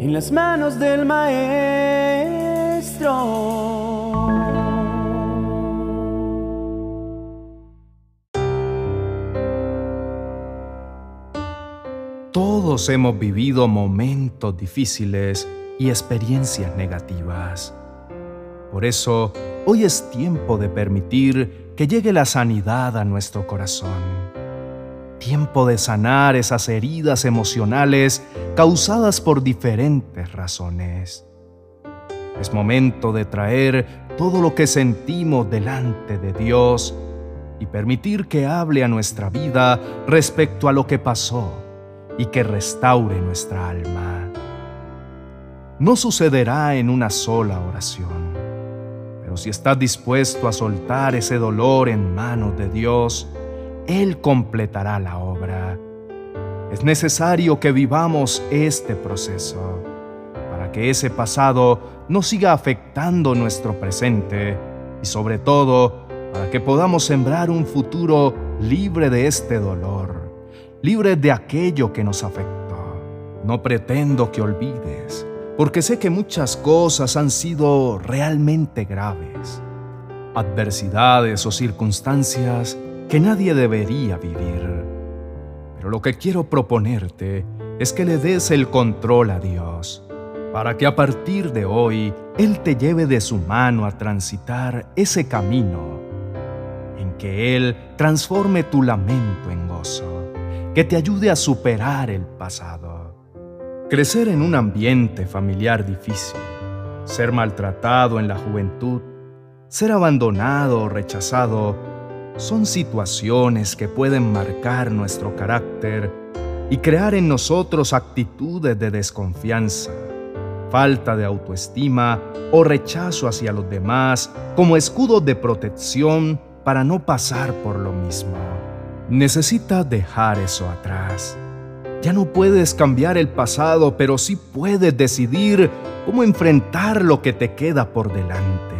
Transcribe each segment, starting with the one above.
en las manos del Maestro. Todos hemos vivido momentos difíciles y experiencias negativas. Por eso, hoy es tiempo de permitir que llegue la sanidad a nuestro corazón. Tiempo de sanar esas heridas emocionales causadas por diferentes razones. Es momento de traer todo lo que sentimos delante de Dios y permitir que hable a nuestra vida respecto a lo que pasó y que restaure nuestra alma. No sucederá en una sola oración, pero si estás dispuesto a soltar ese dolor en manos de Dios, Él completará la obra. Es necesario que vivamos este proceso para que ese pasado no siga afectando nuestro presente y sobre todo para que podamos sembrar un futuro libre de este dolor libre de aquello que nos afectó. No pretendo que olvides, porque sé que muchas cosas han sido realmente graves, adversidades o circunstancias que nadie debería vivir. Pero lo que quiero proponerte es que le des el control a Dios, para que a partir de hoy Él te lleve de su mano a transitar ese camino en que Él transforme tu lamento en gozo que te ayude a superar el pasado. Crecer en un ambiente familiar difícil, ser maltratado en la juventud, ser abandonado o rechazado, son situaciones que pueden marcar nuestro carácter y crear en nosotros actitudes de desconfianza, falta de autoestima o rechazo hacia los demás como escudo de protección para no pasar por lo mismo. Necesitas dejar eso atrás. Ya no puedes cambiar el pasado, pero sí puedes decidir cómo enfrentar lo que te queda por delante.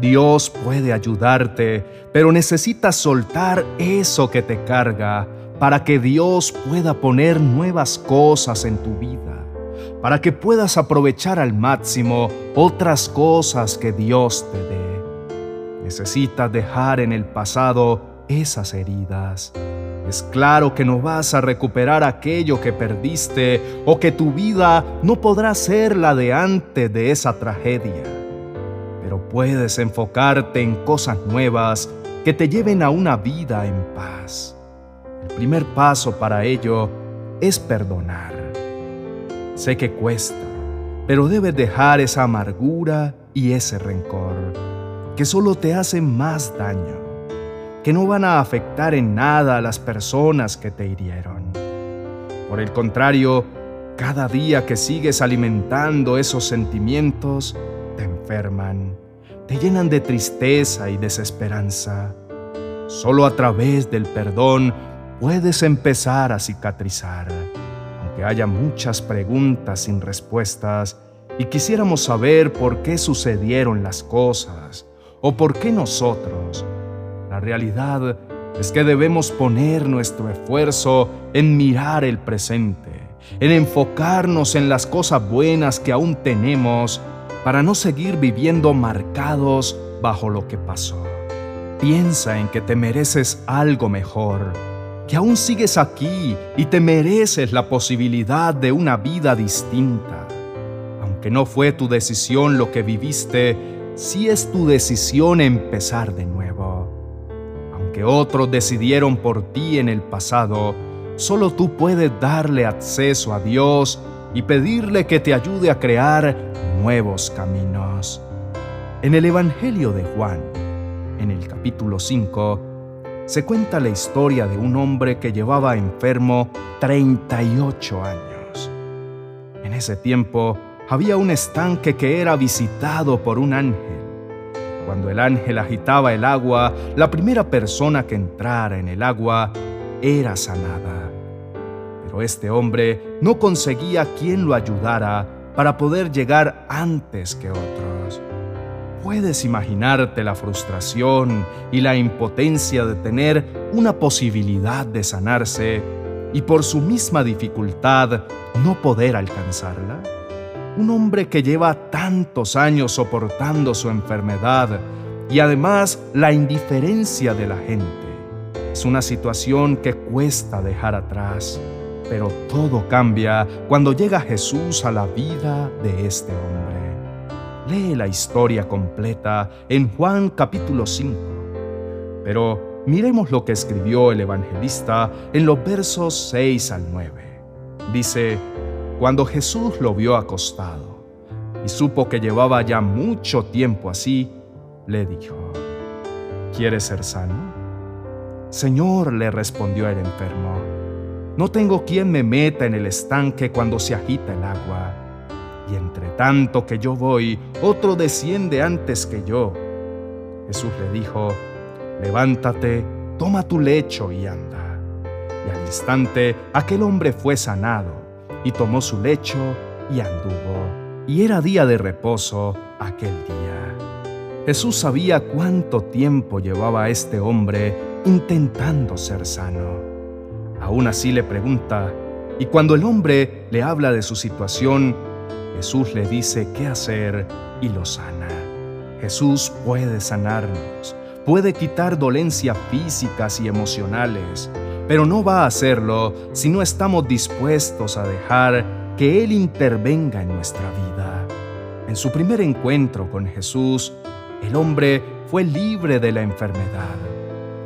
Dios puede ayudarte, pero necesitas soltar eso que te carga para que Dios pueda poner nuevas cosas en tu vida, para que puedas aprovechar al máximo otras cosas que Dios te dé. Necesitas dejar en el pasado esas heridas. Es claro que no vas a recuperar aquello que perdiste o que tu vida no podrá ser la de antes de esa tragedia. Pero puedes enfocarte en cosas nuevas que te lleven a una vida en paz. El primer paso para ello es perdonar. Sé que cuesta, pero debes dejar esa amargura y ese rencor que solo te hacen más daño que no van a afectar en nada a las personas que te hirieron. Por el contrario, cada día que sigues alimentando esos sentimientos, te llenan de tristeza y desesperanza. Solo a través del perdón puedes empezar a cicatrizar, aunque haya muchas preguntas sin respuestas y quisiéramos saber por qué sucedieron las cosas o por qué nosotros la realidad es que debemos poner nuestro esfuerzo en mirar el presente, en enfocarnos en las cosas buenas que aún tenemos para no seguir viviendo marcados bajo lo que pasó. Piensa en que te mereces algo mejor, que aún sigues aquí y te mereces la posibilidad de una vida distinta. Aunque no fue tu decisión lo que viviste, sí es tu decisión empezar de nuevo que otros decidieron por ti en el pasado, solo tú puedes darle acceso a Dios y pedirle que te ayude a crear nuevos caminos. En el Evangelio de Juan, en el capítulo 5, se cuenta la historia de un hombre que llevaba enfermo 38 años. En ese tiempo había un estanque que era visitado por un ángel cuando el ángel agitaba el agua, la primera persona que entrara en el agua era sanada. Pero este hombre no conseguía quien lo ayudara para poder llegar antes que otros. Puedes imaginarte la frustración y la impotencia de tener una posibilidad de sanarse y por su misma dificultad no poder alcanzarla? Un hombre que lleva tantos años soportando su enfermedad y además la indiferencia de la gente. Es una situación que cuesta dejar atrás, pero todo cambia cuando llega Jesús a la vida de este hombre. Lee la historia completa en Juan capítulo 5. Pero miremos lo que escribió el evangelista en los versos 6 al 9. Dice, cuando Jesús lo vio acostado y supo que llevaba ya mucho tiempo así, le dijo, ¿quieres ser sano? Señor, le respondió el enfermo, no tengo quien me meta en el estanque cuando se agita el agua y entre tanto que yo voy, otro desciende antes que yo. Jesús le dijo, levántate, toma tu lecho y anda. Y al instante aquel hombre fue sanado, y tomó su lecho y anduvo. Y era día de reposo aquel día. Jesús sabía cuánto tiempo llevaba este hombre intentando ser sano. Aún así le pregunta, y cuando el hombre le habla de su situación, Jesús le dice qué hacer y lo sana. Jesús puede sanarnos, puede quitar dolencias físicas y emocionales, pero no va a hacerlo si no estamos dispuestos a dejar que Él intervenga en nuestra vida. En su primer encuentro con Jesús, el hombre fue libre de la enfermedad,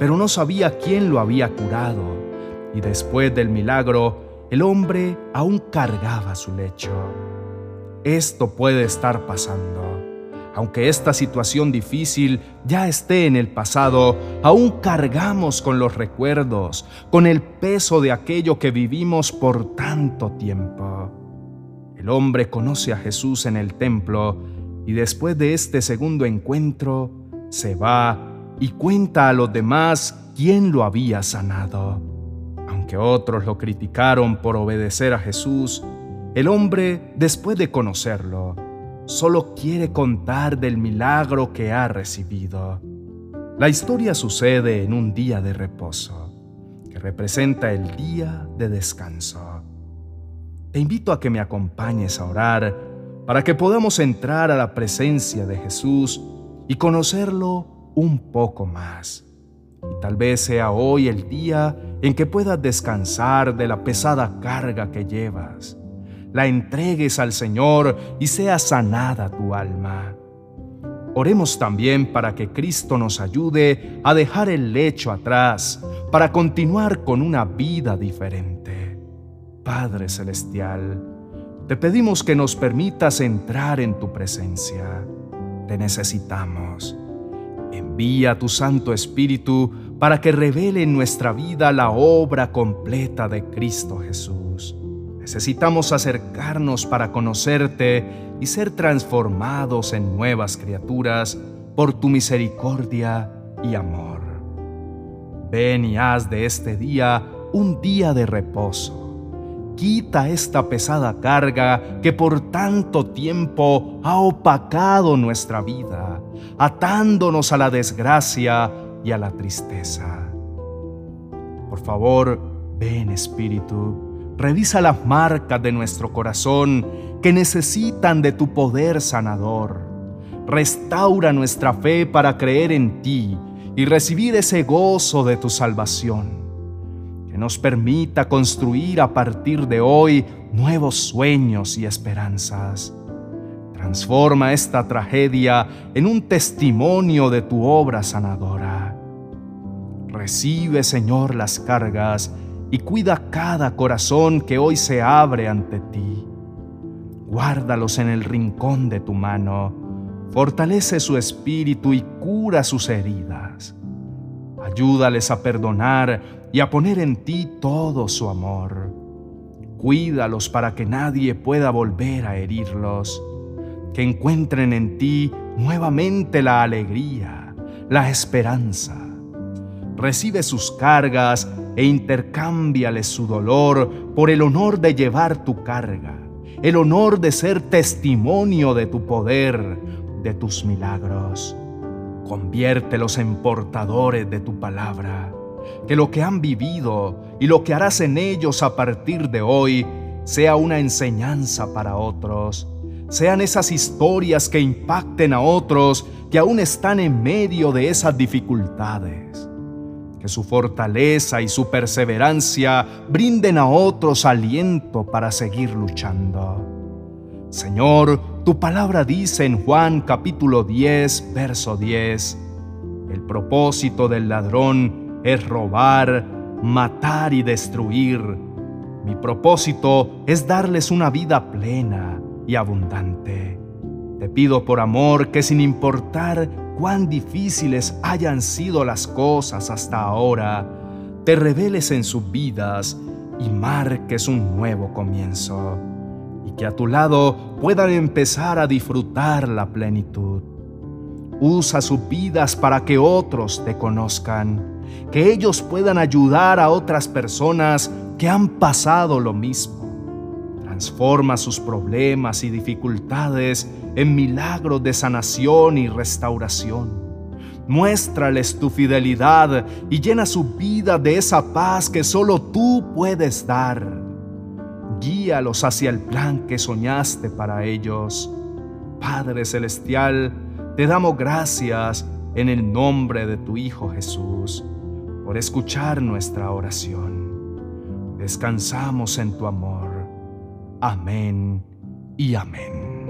pero no sabía quién lo había curado, y después del milagro, el hombre aún cargaba su lecho. Esto puede estar pasando. Aunque esta situación difícil ya esté en el pasado, aún cargamos con los recuerdos, con el peso de aquello que vivimos por tanto tiempo. El hombre conoce a Jesús en el templo y después de este segundo encuentro se va y cuenta a los demás quién lo había sanado. Aunque otros lo criticaron por obedecer a Jesús, el hombre, después de conocerlo, solo quiere contar del milagro que ha recibido. La historia sucede en un día de reposo, que representa el día de descanso. Te invito a que me acompañes a orar para que podamos entrar a la presencia de Jesús y conocerlo un poco más. Y tal vez sea hoy el día en que puedas descansar de la pesada carga que llevas la entregues al Señor y sea sanada tu alma. Oremos también para que Cristo nos ayude a dejar el lecho atrás, para continuar con una vida diferente. Padre Celestial, te pedimos que nos permitas entrar en tu presencia. Te necesitamos. Envía tu Santo Espíritu para que revele en nuestra vida la obra completa de Cristo Jesús. Necesitamos acercarnos para conocerte y ser transformados en nuevas criaturas por tu misericordia y amor. Ven y haz de este día un día de reposo. Quita esta pesada carga que por tanto tiempo ha opacado nuestra vida, atándonos a la desgracia y a la tristeza. Por favor, ven Espíritu Revisa las marcas de nuestro corazón que necesitan de tu poder sanador. Restaura nuestra fe para creer en ti y recibir ese gozo de tu salvación. Que nos permita construir a partir de hoy nuevos sueños y esperanzas. Transforma esta tragedia en un testimonio de tu obra sanadora. Recibe, Señor, las cargas y cuida cada corazón que hoy se abre ante ti. Guárdalos en el rincón de tu mano, fortalece su espíritu y cura sus heridas. Ayúdales a perdonar y a poner en ti todo su amor. Cuídalos para que nadie pueda volver a herirlos, que encuentren en ti nuevamente la alegría, la esperanza. Recibe sus cargas e intercámbiales su dolor por el honor de llevar tu carga, el honor de ser testimonio de tu poder, de tus milagros. Conviértelos en portadores de tu palabra. que lo que han vivido y lo que harás en ellos a partir de hoy sea una enseñanza para otros. Sean esas historias que impacten a otros que aún están en medio de esas dificultades. Que su fortaleza y su perseverancia brinden a otros aliento para seguir luchando. Señor, tu palabra dice en Juan capítulo 10, verso 10, el propósito del ladrón es robar, matar y destruir. Mi propósito es darles una vida plena y abundante. Te pido por amor que sin importar cuán difíciles hayan sido las cosas hasta ahora, te reveles en sus vidas y marques un nuevo comienzo que a tu lado puedan empezar a disfrutar la plenitud. Usa sus vidas para que otros te conozcan, que ellos puedan ayudar a otras personas que han pasado lo mismo. Transforma sus problemas y dificultades en milagros de sanación y restauración. Muéstrales tu fidelidad y llena su vida de esa paz que solo tú puedes dar guíalos hacia el plan que soñaste para ellos. Padre Celestial, te damos gracias en el nombre de tu Hijo Jesús por escuchar nuestra oración. Descansamos en tu amor. Amén y amén.